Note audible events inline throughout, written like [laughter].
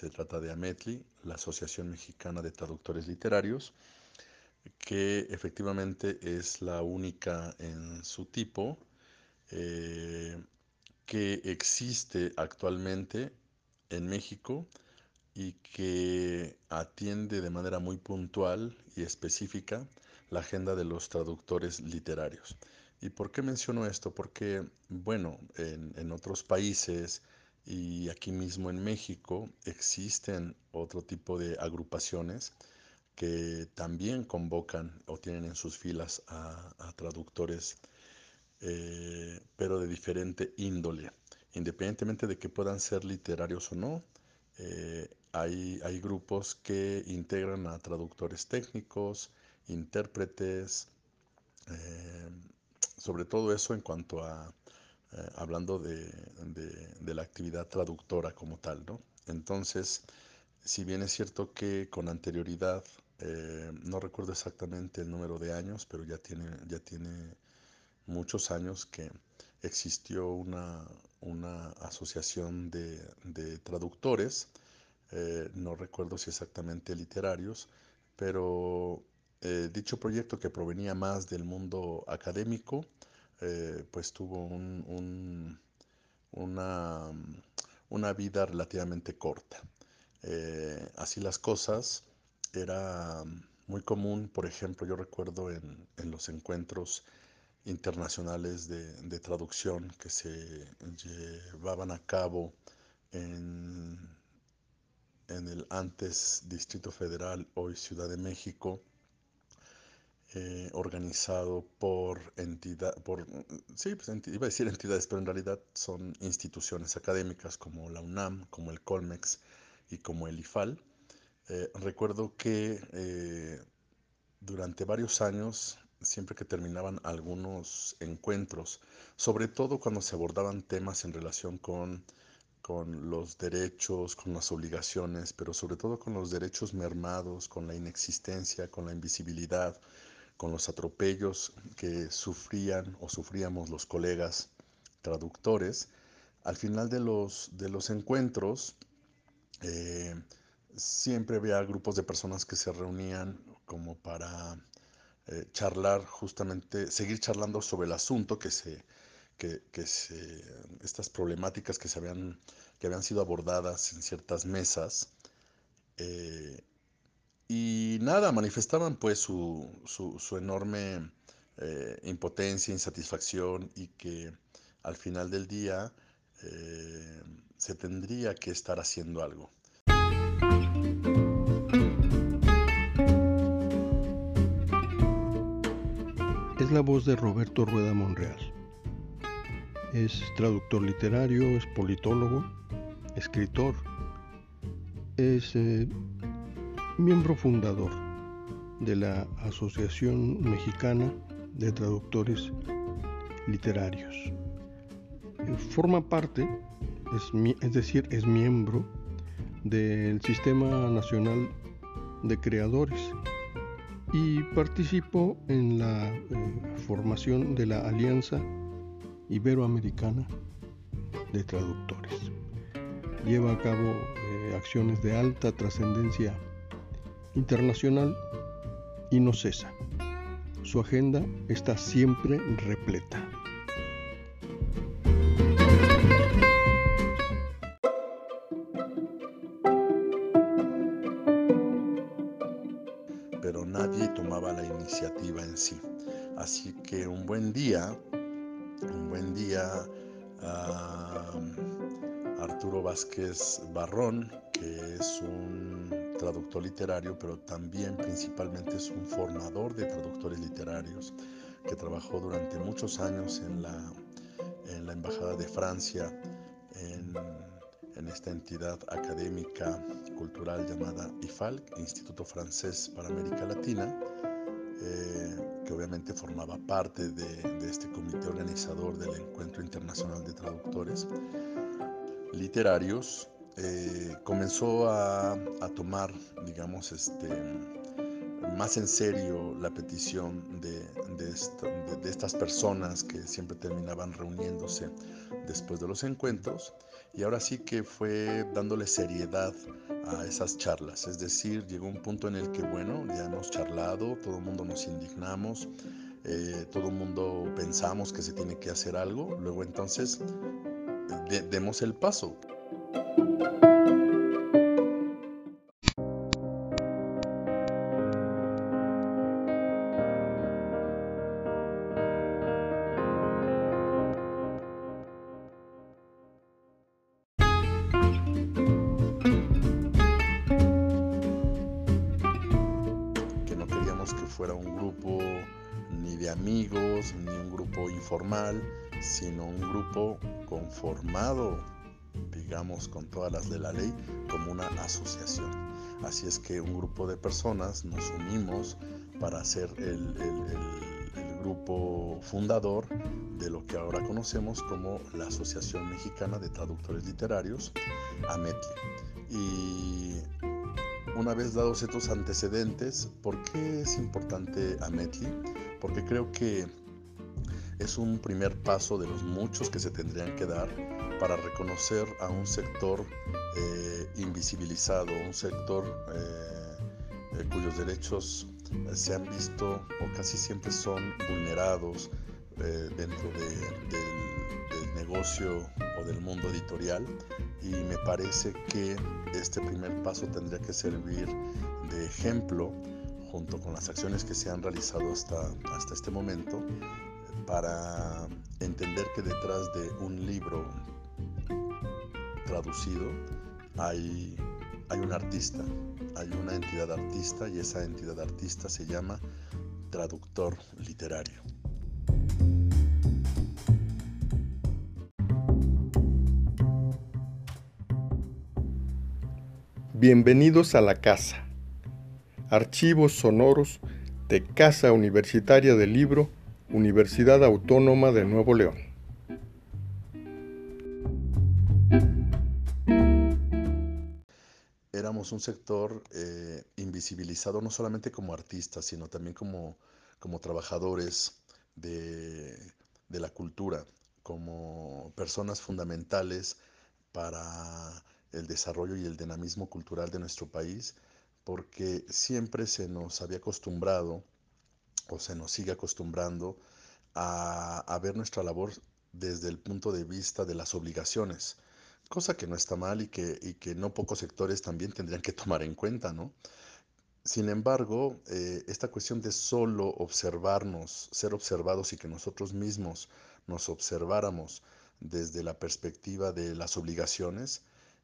se trata de AMETLI, la Asociación Mexicana de Traductores Literarios, que efectivamente es la única en su tipo eh, que existe actualmente en México y que atiende de manera muy puntual y específica la agenda de los traductores literarios. ¿Y por qué menciono esto? Porque, bueno, en, otros países y aquí mismo en México existen otro tipo de agrupaciones que también convocan o tienen en sus filas a, traductores, eh, pero de diferente índole. Independientemente de que puedan ser literarios o no, eh, hay, hay grupos que integran a traductores técnicos, intérpretes, eh, sobre todo eso en cuanto a, eh, hablando de, la actividad traductora como tal, ¿no? Entonces, si bien es cierto que con anterioridad, eh, no recuerdo exactamente el número de años, pero ya tiene, ya tiene muchos años que existió una, asociación de, traductores, eh, no recuerdo si exactamente literarios, pero dicho proyecto que provenía más del mundo académico, eh, pues tuvo una, vida relativamente corta. Eh, así las cosas, era muy común, por ejemplo, yo recuerdo en, los encuentros internacionales de, traducción que se llevaban a cabo en, en el antes Distrito Federal, hoy Ciudad de México, eh, organizado por entidad, por, sí, pues iba a decir entidades, pero en realidad son instituciones académicas como la UNAM, como el Colmex y como el IFAL. Eh, recuerdo que eh, durante varios años, siempre que terminaban algunos encuentros, sobre todo cuando se abordaban temas en relación con, con los derechos, con las obligaciones, pero sobre todo con los derechos mermados, con la inexistencia, con la invisibilidad, con los atropellos que sufrían o sufríamos los colegas traductores, al final de los, de los encuentros eh, siempre había grupos de personas que se reunían como para eh, charlar justamente, seguir charlando sobre el asunto que se, que, se, estas problemáticas que se habían, que habían sido abordadas en ciertas mesas. Eh, y nada, manifestaban pues su, su, enorme eh, impotencia, insatisfacción y que al final del día eh, se tendría que estar haciendo algo. Es la voz de Roberto Rueda Monreal. Es traductor literario, es politólogo, escritor, es eh, miembro fundador de la Asociación Mexicana de Traductores Literarios. Forma parte, es, decir, es miembro del Sistema Nacional de Creadores y participó en la eh, formación de la Alianza Iberoamericana de Traductores. Lleva a cabo eh, acciones de alta trascendencia internacional y no cesa. Su agenda está siempre repleta. Pero nadie tomaba la iniciativa en sí. Así que un buen día, un buen día, Arturo Vázquez Barrón, que es un traductor literario, pero también principalmente es un formador de traductores literarios que trabajó durante muchos años en la, en la Embajada de Francia, en, esta entidad académica cultural llamada IFAL, Instituto Francés para América Latina, eh, que obviamente formaba parte de este comité organizador del Encuentro Internacional de Traductores Literarios eh, comenzó a, tomar, digamos, este, más en serio la petición de, estas personas que siempre terminaban reuniéndose después de los encuentros y ahora sí que fue dándole seriedad a esas charlas, es decir, llegó un punto en el que, bueno, ya hemos charlado, todo el mundo nos indignamos, eh, todo el mundo pensamos que se tiene que hacer algo, luego entonces demos el paso. Fuera un grupo ni de amigos, ni un grupo informal, sino un grupo conformado, digamos, con todas las de la ley, como una asociación. Así es que un grupo de personas nos unimos para hacer el, grupo fundador de lo que ahora conocemos como la Asociación Mexicana de Traductores Literarios, AMETLI. Y una vez dados estos antecedentes, ¿por qué es importante Ametli? Porque creo que es un primer paso de los muchos que se tendrían que dar para reconocer a un sector eh, invisibilizado, un sector eh, eh, cuyos derechos se han visto o casi siempre son vulnerados dentro del negocio o del mundo editorial. Y me parece que este primer paso tendría que servir de ejemplo junto con las acciones que se han realizado hasta, hasta este momento para entender que detrás de un libro traducido hay, hay un artista, hay una entidad artista y esa entidad artista se llama traductor literario. Bienvenidos a la casa. Archivos sonoros de Casa Universitaria del Libro, Universidad Autónoma de Nuevo León. Éramos un sector eh, invisibilizado no solamente como artistas, sino también como, como trabajadores de, de la cultura, como personas fundamentales para el desarrollo y el dinamismo cultural de nuestro país, porque siempre se nos había acostumbrado o se nos sigue acostumbrando a, ver nuestra labor desde el punto de vista de las obligaciones, cosa que no está mal y que, y que no pocos sectores también tendrían que tomar en cuenta, ¿no? Sin embargo, eh, esta cuestión de solo observarnos, ser observados y que nosotros mismos nos observáramos desde la perspectiva de las obligaciones,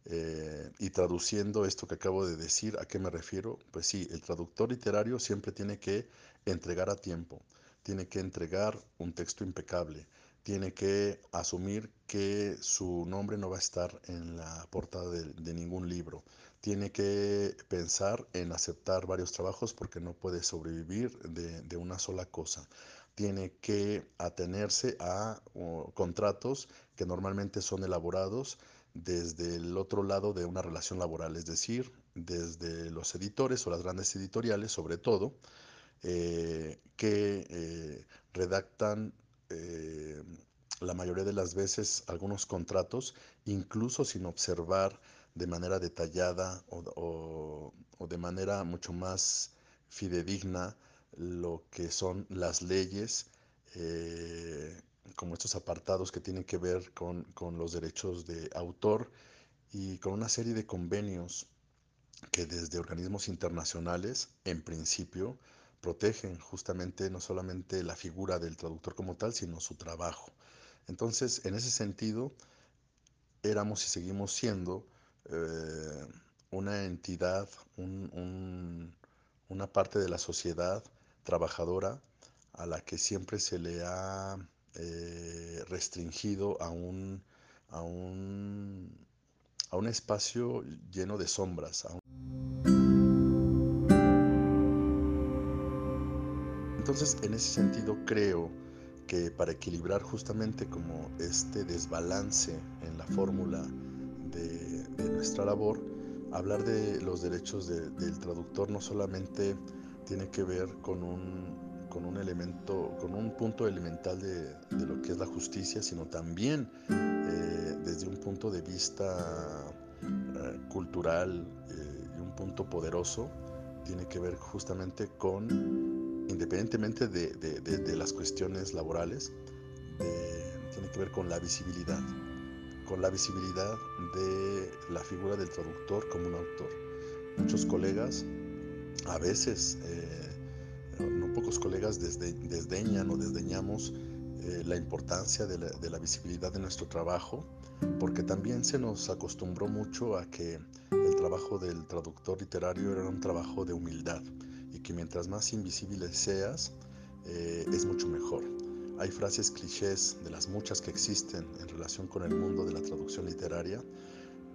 eh, y traduciendo esto que acabo de decir, ¿a qué me refiero? Pues sí, el traductor literario siempre tiene que entregar a tiempo, tiene que entregar un texto impecable, tiene que asumir que su nombre no va a estar en la portada de, ningún libro, tiene que pensar en aceptar varios trabajos porque no puede sobrevivir de, una sola cosa tiene que atenerse a contratos que normalmente son elaborados desde el otro lado de una relación laboral, es decir, desde los editores o las grandes editoriales, sobre todo, eh, que eh, redactan eh, la mayoría de las veces algunos contratos, incluso sin observar de manera detallada o, o de manera mucho más fidedigna lo que son las leyes como estos apartados que tienen que ver con, los derechos de autor y con una serie de convenios que desde organismos internacionales, en principio, protegen justamente no solamente la figura del traductor como tal, sino su trabajo. Entonces, en ese sentido, éramos y seguimos siendo eh, una entidad, una parte de la sociedad trabajadora a la que siempre se le ha eh, restringido a un, a, un, a un espacio lleno de sombras. Entonces, en ese sentido, creo que para equilibrar justamente como este desbalance en la fórmula de, nuestra labor, hablar de los derechos del traductor no solamente tiene que ver con un, con un elemento, con un punto elemental de, lo que es la justicia, sino también eh, desde un punto de vista eh, cultural eh, y un punto poderoso, tiene que ver justamente con, independientemente de, de, de las cuestiones laborales, tiene que ver con la visibilidad, con la visibilidad de la figura del traductor como un autor. Muchos colegas a veces, eh, no pocos colegas desdeñan o desdeñamos eh, la importancia de la, de la, visibilidad de nuestro trabajo, porque también se nos acostumbró mucho a que el trabajo del traductor literario era un trabajo de humildad que mientras más invisible seas, eh, es mucho mejor. Hay frases clichés de las muchas que existen en relación con el mundo de la traducción literaria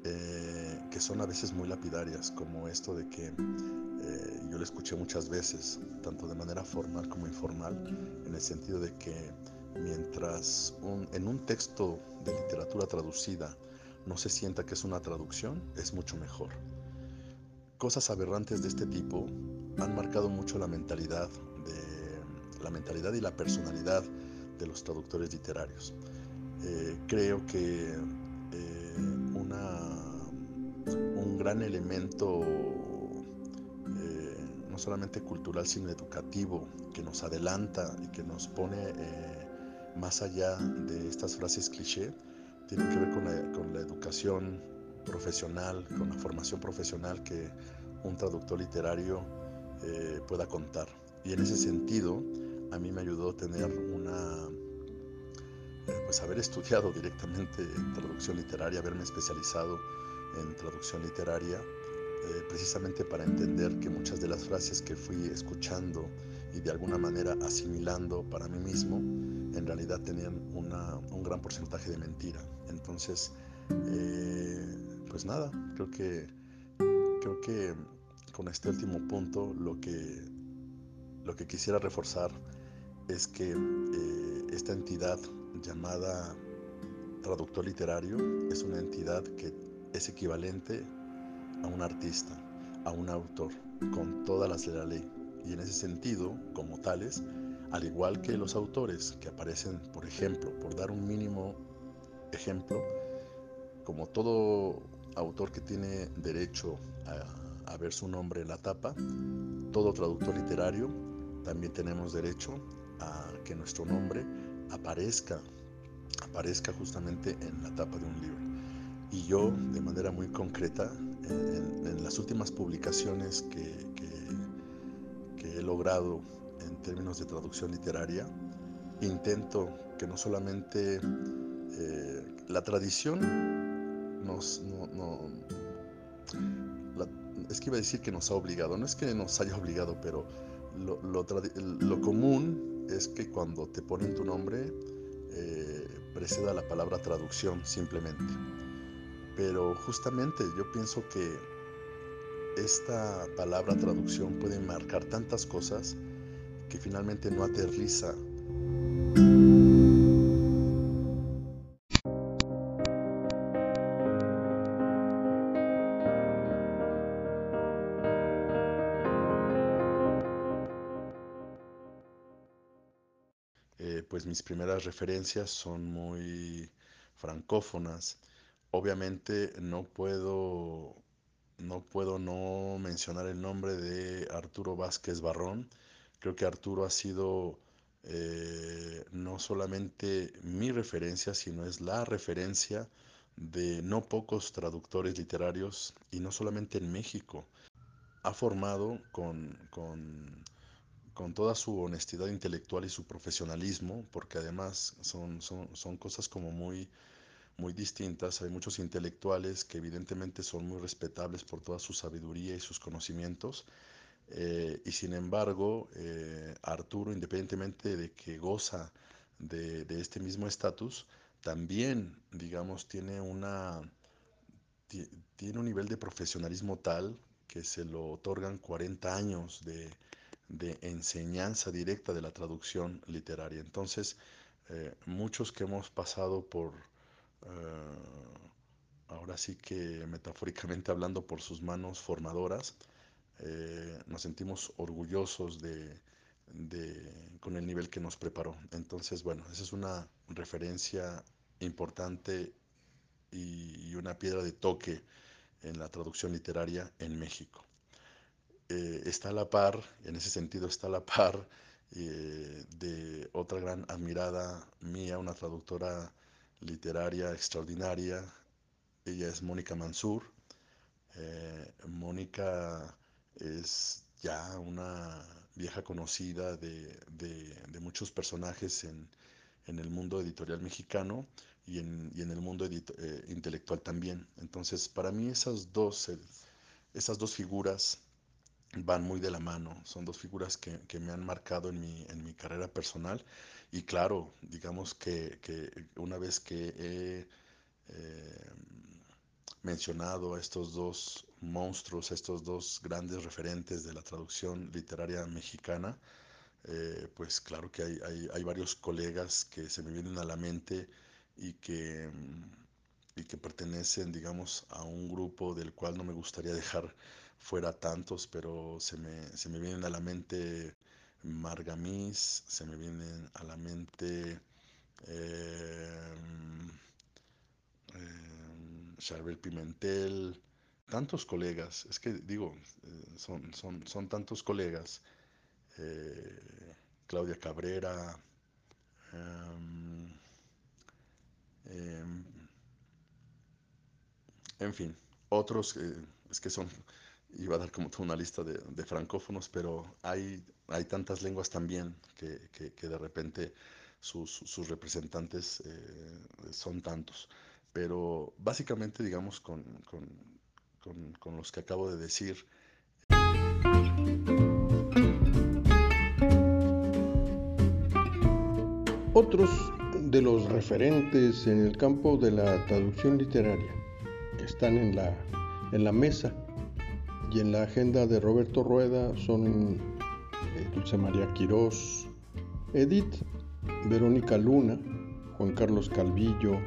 eh, que son a veces muy lapidarias, como esto de que eh, yo lo escuché muchas veces, tanto de manera formal como informal, en el sentido de que mientras en un texto de literatura traducida no se sienta que es una traducción, es mucho mejor. Cosas aberrantes de este tipo han marcado mucho la mentalidad de la mentalidad y la personalidad de los traductores literarios. Eh, creo que eh, un gran elemento eh, no solamente cultural sino educativo que nos adelanta y que nos pone eh, más allá de estas frases cliché tiene que ver con con la educación profesional, con la formación profesional que un traductor literario eh, pueda contar. Y en ese sentido, a mí me ayudó tener una, pues haber [laughs] estudiado directamente traducción literaria, haberme especializado en traducción literaria, eh, precisamente para entender que muchas de las frases que fui escuchando y de alguna manera asimilando para mí mismo, en realidad tenían una, un gran porcentaje de mentira. Entonces, eh, pues nada, creo que, creo que con este último punto lo que, lo que quisiera reforzar es que eh, esta entidad llamada traductor literario es una entidad que es equivalente a un artista, a un autor, con todas las de la ley. Y en ese sentido, como tales, al igual que los autores que aparecen, por ejemplo, por dar un mínimo ejemplo, como todo autor que tiene derecho a, a, ver su nombre en la tapa, todo traductor literario también tenemos derecho a que nuestro nombre aparezca, aparezca justamente en la tapa de un libro. Y yo, de manera muy concreta, en, las últimas publicaciones que, que, he logrado en términos de traducción literaria, intento que no solamente eh, la tradición nos... es que iba a decir que nos ha obligado, no es que nos haya obligado, pero lo, lo, lo común es que cuando te ponen tu nombre eh, preceda la palabra traducción simplemente. Pero justamente yo pienso que esta palabra traducción puede marcar tantas cosas que finalmente no aterriza. Mis primeras referencias son muy francófonas obviamente no puedo no puedo no mencionar el nombre de Arturo Vázquez Barrón. Creo que Arturo ha sido eh, no solamente mi referencia, sino es la referencia de no pocos traductores literarios y no solamente en México. Ha formado con, con, con toda su honestidad intelectual y su profesionalismo, porque además son, son, son cosas como muy muy distintas. Hay muchos intelectuales que evidentemente son muy respetables por toda su sabiduría y sus conocimientos. Eh, y sin embargo, eh, Arturo, independientemente de que goza de, de este mismo estatus, también, digamos, tiene, una, tiene un nivel de profesionalismo tal que se lo otorgan 40 años de, de enseñanza directa de la traducción literaria. Entonces, eh, muchos que hemos pasado por, Uh, ahora sí que metafóricamente hablando por sus manos formadoras, eh, nos sentimos orgullosos de, con el nivel que nos preparó. Entonces, bueno, esa es una referencia importante y, una piedra de toque en la traducción literaria en México. Eh, está a la par, en ese sentido está a la par eh, de otra gran admirada mía, una traductora literaria extraordinaria. Ella es Mónica Mansur. Eh, Mónica es ya una vieja conocida de, muchos personajes en, el mundo editorial mexicano y en, el mundo intelectual también. Entonces, para mí esas dos, esas dos figuras van muy de la mano, son dos figuras que, me han marcado en mi, en mi, carrera personal. Y claro, digamos que, una vez que he eh, mencionado a estos dos monstruos, estos dos grandes referentes de la traducción literaria mexicana, eh, pues claro que hay, hay, varios colegas que se me vienen a la mente y que, y que pertenecen, digamos, a un grupo del cual no me gustaría dejar fuera tantos, pero se me, se me vienen a la mente Margamis, se me vienen a la mente eh, Pimentel, tantos colegas, es que digo, eh, son, son, son tantos colegas, eh, Claudia Cabrera, em, en fin, otros, es que son, iba a dar como toda una lista de, francófonos, pero hay, hay tantas lenguas también que, que, de repente sus, sus representantes eh, son tantos. Pero básicamente, digamos, con, con, con, con los que acabo de decir, Otros de los referentes en el campo de la traducción literaria están en la, en la mesa y en la agenda de Roberto Rueda son eh, Dulce María Quirós, Edith, Verónica Luna, Juan Carlos Calvillo,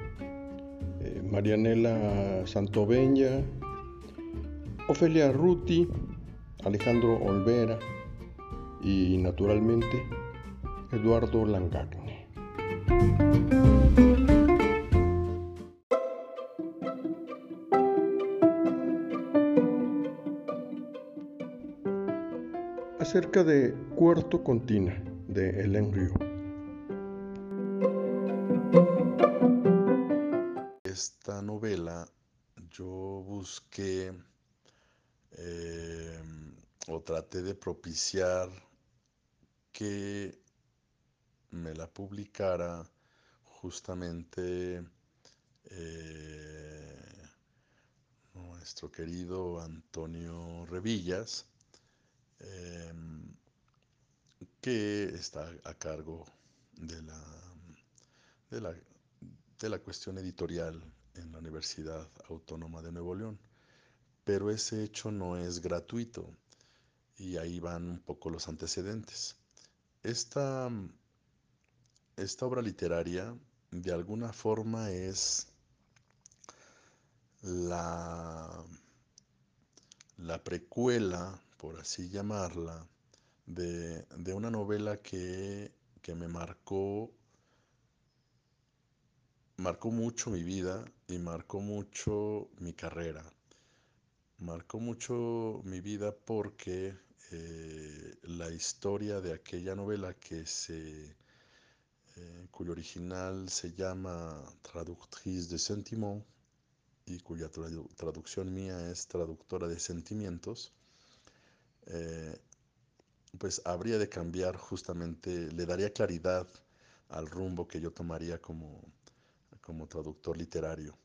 eh, Marianela Santoveña, Ofelia Ruti, Alejandro Olvera y naturalmente Eduardo Langagne. Acerca de Cuarto Contina de Helen Ryu. Esta novela yo busqué eh, o traté de propiciar que me la publicara justamente eh, nuestro querido Antonio Revillas, em, que está a cargo de la, de la, de la cuestión editorial en la Universidad Autónoma de Nuevo León. Pero ese hecho no es gratuito y ahí van un poco los antecedentes. Esta esta obra literaria de alguna forma es la, la precuela, por así llamarla, de, una novela que, que, me marcó, marcó mucho mi vida y marcó mucho mi carrera. Marcó mucho mi vida porque eh, la historia de aquella novela que se eh, cuyo original se llama Traductrice de Sentiment y cuya traducción mía es traductora de sentimientos, eh, pues habría de cambiar justamente, le daría claridad al rumbo que yo tomaría como, como traductor literario.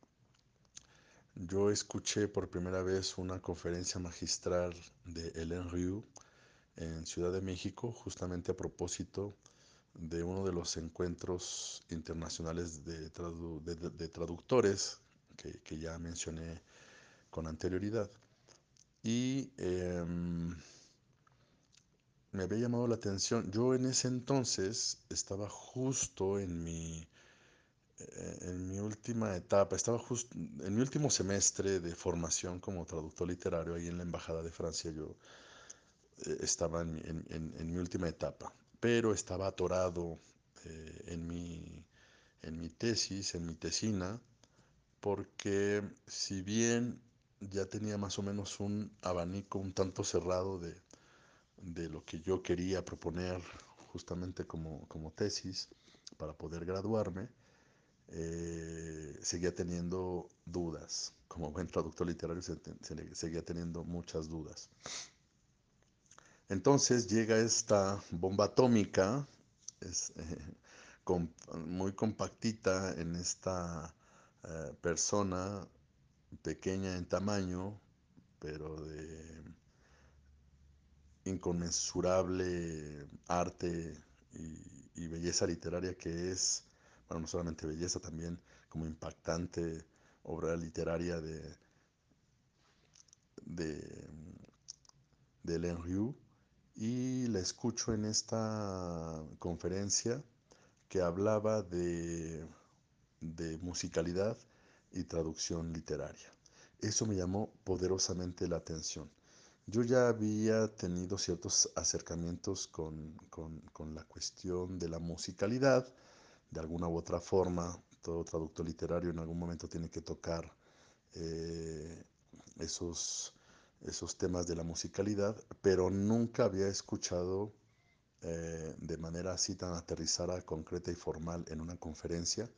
Yo escuché por primera vez una conferencia magistral de Hélène Rieu en Ciudad de México, justamente a propósito de uno de los encuentros internacionales de, traductores que, ya mencioné con anterioridad. Y em, me había llamado la atención, yo en ese entonces estaba justo en mi, eh, en mi última etapa, estaba justo en mi último semestre de formación como traductor literario ahí en la Embajada de Francia. Yo eh, estaba en, mi última etapa, pero estaba atorado eh, en, mi, en mi tesis, en mi tesina, porque si bien ya tenía más o menos un abanico un tanto cerrado de, lo que yo quería proponer justamente como, tesis para poder graduarme, eh, seguía teniendo dudas. Como buen traductor literario seguía teniendo muchas dudas. Entonces llega esta bomba atómica, es, [laughs] muy compactita en esta eh, persona, pequeña en tamaño, pero de inconmensurable arte y, belleza literaria que es, bueno, no solamente belleza, también como impactante obra literaria de, de, de y la escucho en esta conferencia que hablaba de, musicalidad y traducción literaria. Eso me llamó poderosamente la atención. Yo ya había tenido ciertos acercamientos con, la cuestión de la musicalidad, de alguna u otra forma, todo traductor literario en algún momento tiene que tocar eh, esos esos temas de la musicalidad, pero nunca había escuchado eh, de manera así tan aterrizada, concreta y formal en una conferencia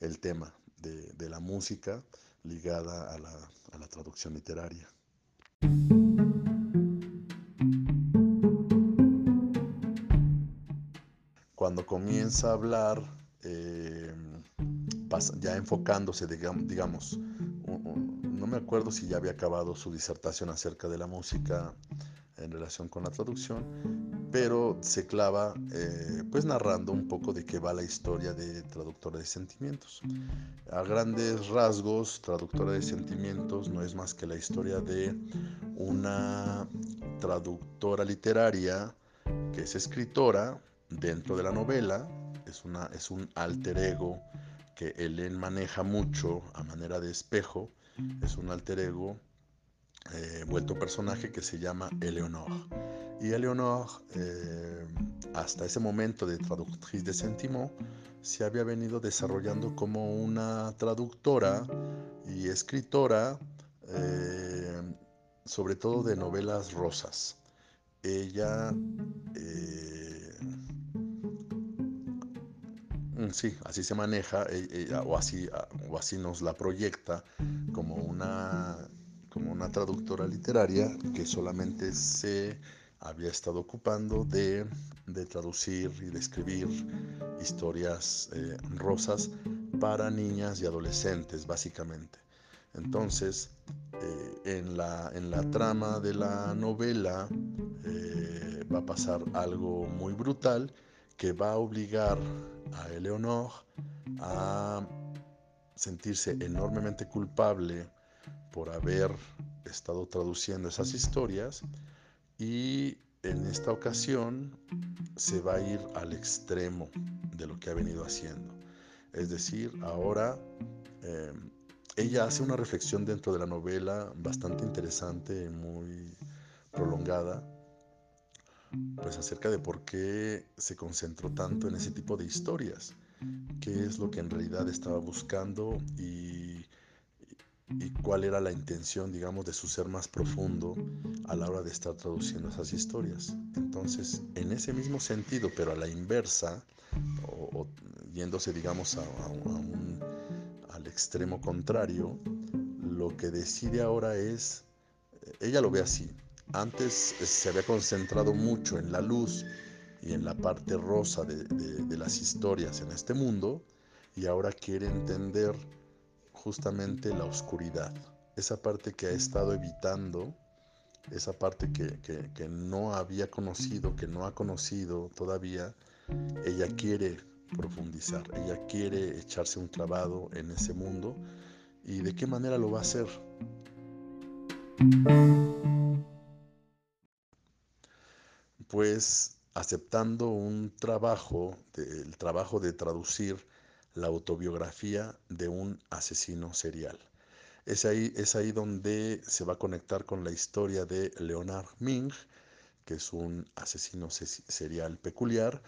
el tema de, la música ligada a la, traducción literaria. Cuando comienza a hablar, eh, ya enfocándose, digamos, no me acuerdo si ya había acabado su disertación acerca de la música en relación con la traducción, pero se clava eh, pues narrando un poco de qué va la historia de Traductora de Sentimientos. A grandes rasgos, Traductora de Sentimientos no es más que la historia de una traductora literaria que es escritora dentro de la novela, es, una, es un alter ego que Helen maneja mucho a manera de espejo, es un alter ego eh, vuelto personaje que se llama Eleonor. Y Eleonor, eh, hasta ese momento de traductriz de Sentiment, se había venido desarrollando como una traductora y escritora, eh, sobre todo de novelas rosas. Ella Mm, sí, así se maneja eh, eh, o, así, o así nos la proyecta como una, como una traductora literaria que solamente se había estado ocupando de, traducir y de escribir historias eh, rosas para niñas y adolescentes, básicamente. Entonces, en, la, en, la, trama de la novela va a pasar algo muy brutal que va a obligar a Eleonor a sentirse enormemente culpable por haber estado traduciendo esas historias y en esta ocasión se va a ir al extremo de lo que ha venido haciendo. Es decir, ahora em, ella hace una reflexión dentro de la novela bastante interesante muy prolongada pues acerca de por qué se concentró tanto en ese tipo de historias, qué es lo que en realidad estaba buscando y, y cuál era la intención, digamos, de su ser más profundo a la hora de estar traduciendo esas historias. Entonces, en ese mismo sentido, pero a la inversa, o, yéndose, digamos, al extremo contrario, lo que decide ahora es, ella lo ve así, antes eh, se había concentrado mucho en la luz y en la parte rosa de, las historias en este mundo y ahora quiere entender justamente la oscuridad, esa parte que ha estado evitando, esa parte que, que, no había conocido, que no ha conocido todavía, ella quiere profundizar, ella quiere echarse un clavado en ese mundo y de qué manera lo va a hacer pues aceptando un trabajo, el trabajo de traducir la autobiografía de un asesino serial. Es ahí, es ahí donde se va a conectar con la historia de Leonard Ming, que es un asesino serial peculiar.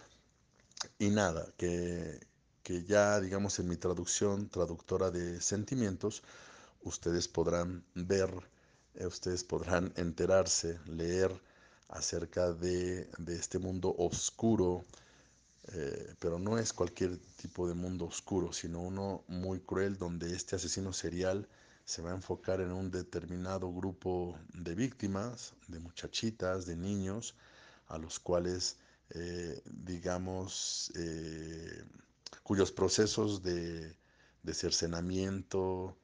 Y nada, que, que ya digamos en mi traducción, traductora de sentimientos, ustedes podrán ver, eh, ustedes podrán enterarse, leer acerca de, de este mundo oscuro, eh, pero no es cualquier tipo de mundo oscuro, sino uno muy cruel donde este asesino serial se va a enfocar en un determinado grupo de víctimas, de muchachitas, de niños, a los cuales, eh, digamos, eh, cuyos procesos de, cercenamiento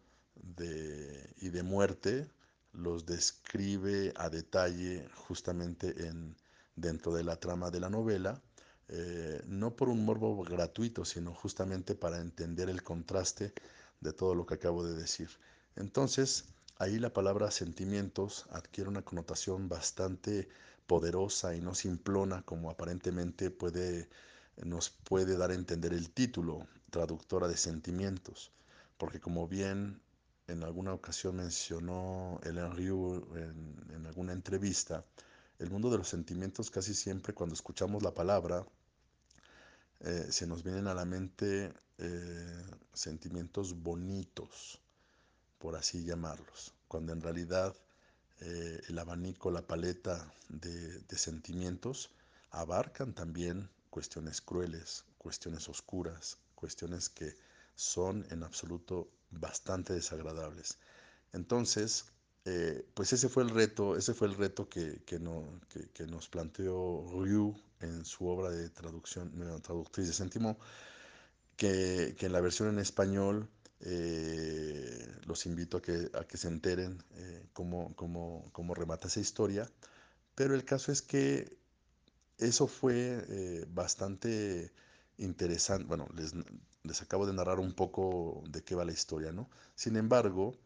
y de muerte los describe a detalle justamente en, dentro de la trama de la novela, eh, no por un morbo gratuito, sino justamente para entender el contraste de todo lo que acabo de decir. Entonces, ahí la palabra sentimientos adquiere una connotación bastante poderosa y no simplona como aparentemente puede, nos puede dar a entender el título, traductora de sentimientos, porque como bien en alguna ocasión mencionó Ellen Ryu en, en alguna entrevista, el mundo de los sentimientos casi siempre cuando escuchamos la palabra eh, se nos vienen a la mente eh, sentimientos bonitos, por así llamarlos, cuando en realidad eh, el abanico, la paleta de, sentimientos abarcan también cuestiones crueles, cuestiones oscuras, cuestiones que son en absoluto bastante desagradables. Entonces, pues ese fue el reto, ese fue el reto que, que, nos planteó Ryu en su obra de traducción, traductriz de Sentimo, que, en la versión en español eh, los invito a que, a que se enteren eh, cómo, cómo, remata esa historia. Pero el caso es que eso fue eh, bastante interesante. Bueno, les, les, acabo de narrar un poco de qué va la historia, ¿no? Sin embargo,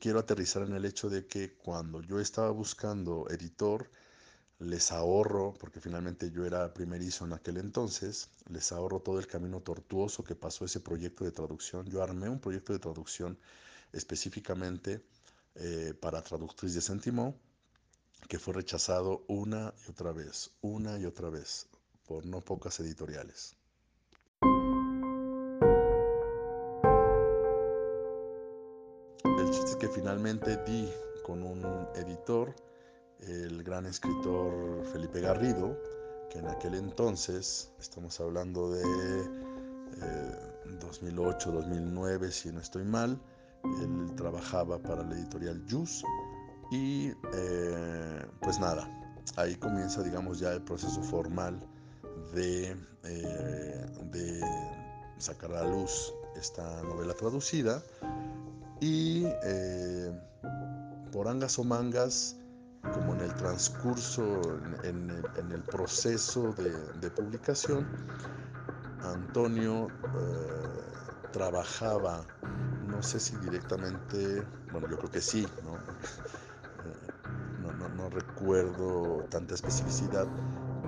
quiero aterrizar en el hecho de que cuando yo estaba buscando editor, les ahorro, porque finalmente yo era primerizo en aquel entonces, les ahorro todo el camino tortuoso que pasó ese proyecto de traducción. Yo armé un proyecto de traducción específicamente eh, para traductriz de Sentimo, que fue rechazado una y otra vez, una y otra vez, por no pocas editoriales. El chiste es que finalmente di con un editor el gran escritor Felipe Garrido, que en aquel entonces, estamos hablando de 2008, eh, 2009, si no estoy mal, él trabajaba para la editorial Jus y eh, pues nada, ahí comienza digamos ya el proceso formal de, eh, sacar a luz esta novela traducida y por angas o mangas como en el transcurso, en, el, proceso de, publicación, Antonio eh, trabajaba, no sé si directamente, bueno, yo creo que sí, [laughs] ¿no? No, recuerdo tanta especificidad,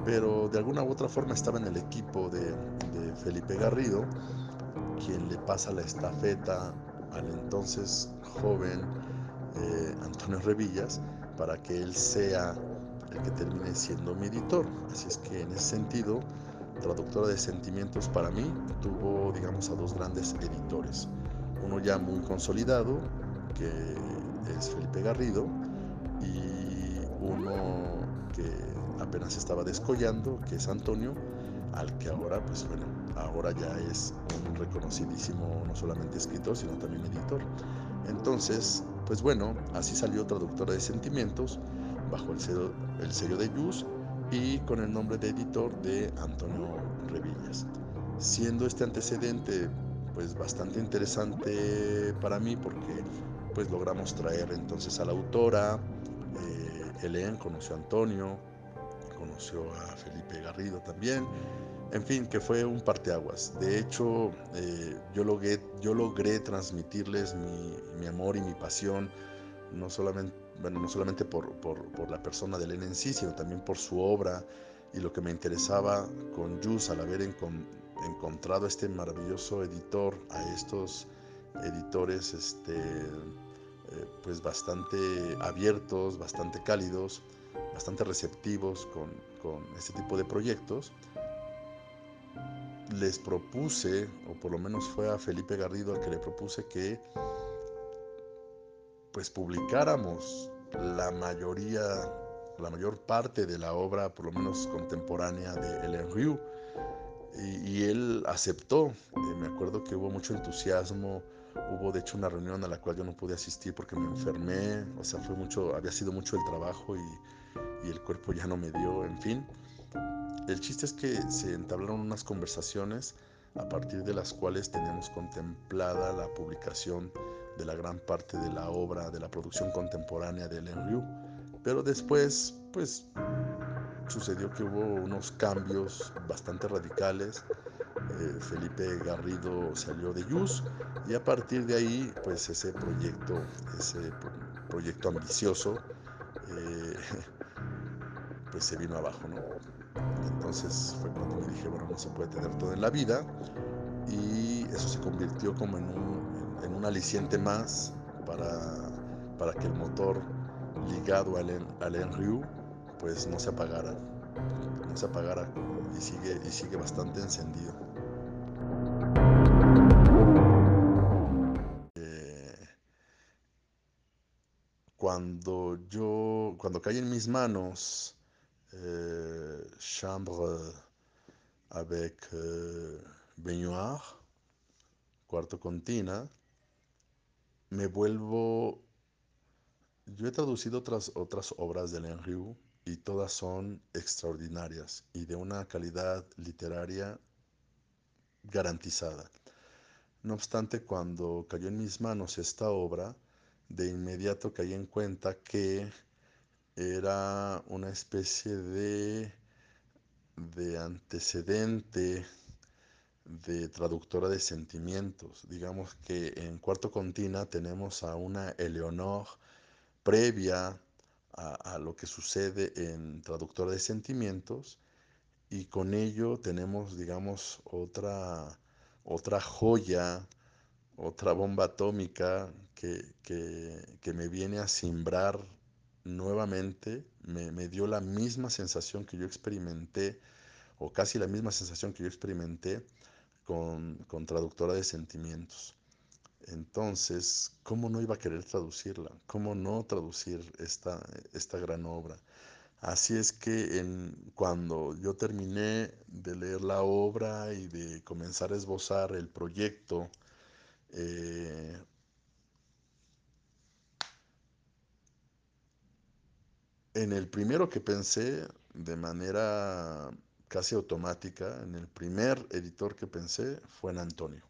pero de alguna u otra forma estaba en el equipo de, Felipe Garrido, quien le pasa la estafeta al entonces joven eh, Antonio Revillas, para que él sea el que termine siendo mi editor. Así es que en ese sentido, Traductora de Sentimientos para mí tuvo, digamos, a dos grandes editores. Uno ya muy consolidado, que es Felipe Garrido, y uno que apenas estaba descollando, que es Antonio, al que ahora, pues bueno, ahora ya es un reconocidísimo no solamente escritor, sino también editor. Entonces, pues bueno, así salió Traductora de Sentimientos, bajo el sello, el sello de Yus y con el nombre de editor de Antonio Revillas. Siendo este antecedente pues bastante interesante para mí porque pues logramos traer entonces a la autora, eh, conoció a Antonio, conoció a Felipe Garrido también, en fin, que fue un parteaguas. De hecho, eh, yo, logré, transmitirles mi, amor y mi pasión, no solamente, bueno, no solamente por, la persona de en sí, sino también por su obra y lo que me interesaba con Jus al haber encontrado a este maravilloso editor, a estos editores este, eh, pues bastante abiertos, bastante cálidos, bastante receptivos con este tipo de proyectos, les propuse, o por lo menos fue a Felipe Garrido al que le propuse que pues publicáramos la mayoría, la mayor parte de la obra, por lo menos contemporánea de Ellen Ryu. Y, él aceptó. Eh, me acuerdo que hubo mucho entusiasmo. Hubo de hecho una reunión a la cual yo no pude asistir porque me enfermé. O sea, fue mucho, había sido mucho el trabajo y, y el cuerpo ya no me dio. En fin, el chiste es que se entablaron unas conversaciones a partir de las cuales teníamos contemplada la publicación de la gran parte de la obra, de la producción contemporánea de Len Ryu. Pero después, pues, sucedió que hubo unos cambios bastante radicales. Eh, Felipe Garrido salió de Yus y a partir de ahí, pues, ese proyecto, ese proyecto ambicioso, eh, [laughs] pues se vino abajo, ¿no? Entonces fue cuando me dije, bueno, no se puede tener todo en la vida. Y eso se convirtió como en un, en un aliciente más para, para, que el motor ligado al, al Enryu pues no se apagara. No se apagara y sigue, y sigue bastante encendido. Eh, cuando yo, cuando cae en mis manos euh, chambre avec euh, baignoire, cuarto con tina, me vuelvo... Yo he traducido otras, otras obras de Lenriu y todas son extraordinarias y de una calidad literaria garantizada. No obstante, cuando cayó en mis manos esta obra, de inmediato caí en cuenta que era una especie de, de antecedente de traductora de sentimientos. Digamos que en Cuarto Contina tenemos a una Eleonor previa a, lo que sucede en traductora de sentimientos y con ello tenemos, digamos, otra, otra joya, otra bomba atómica que, que me viene a simbrar nuevamente me, dio la misma sensación que yo experimenté, o casi la misma sensación que yo experimenté con, con traductora de sentimientos. Entonces, ¿cómo no iba a querer traducirla? ¿Cómo no traducir esta, esta gran obra? Así es que en, cuando yo terminé de leer la obra y de comenzar a esbozar el proyecto, eh, En el primero que pensé de manera casi automática, en el primer editor que pensé fue en Antonio.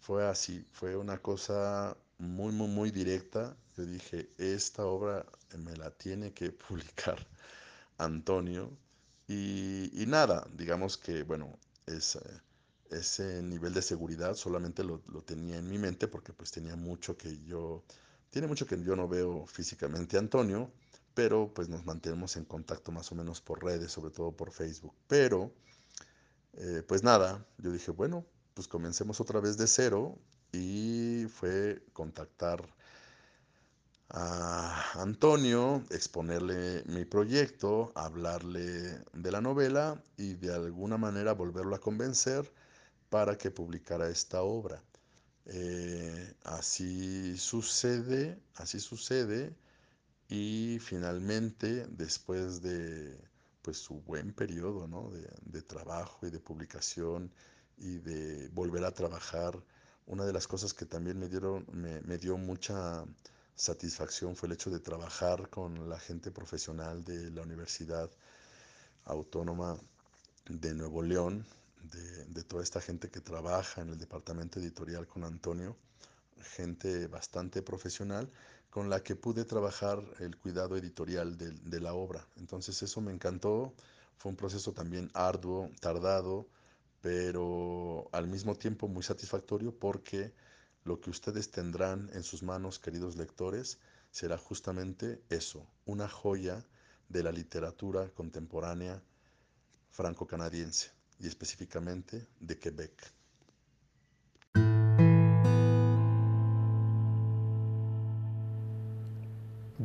Fue así, fue una cosa muy, muy, muy directa. Yo dije, esta obra me la tiene que [laughs] publicar Antonio. Y, nada, digamos que, bueno, ese, ese nivel de seguridad solamente lo, lo, tenía en mi mente porque pues tenía mucho que yo, tiene mucho que yo no veo físicamente a Antonio pero pues nos mantenemos en contacto más o menos por redes, sobre todo por Facebook. Pero, eh, pues nada, yo dije, bueno, pues comencemos otra vez de cero y fue contactar a Antonio, exponerle mi proyecto, hablarle de la novela y de alguna manera volverlo a convencer para que publicara esta obra. Eh, así sucede, así sucede y finalmente, después de pues, su buen periodo de, trabajo y de publicación y de volver a trabajar, una de las cosas que también me, dieron, me, dio mucha satisfacción fue el hecho de trabajar con la gente profesional de la Universidad Autónoma de Nuevo León, de, de, toda esta gente que trabaja en el departamento editorial con Antonio, gente bastante profesional con la que pude trabajar el cuidado editorial de, la obra. Entonces eso me encantó, fue un proceso también arduo, tardado, pero al mismo tiempo muy satisfactorio porque lo que ustedes tendrán en sus manos, queridos lectores, será justamente eso, una joya de la literatura contemporánea franco-canadiense y específicamente de Quebec.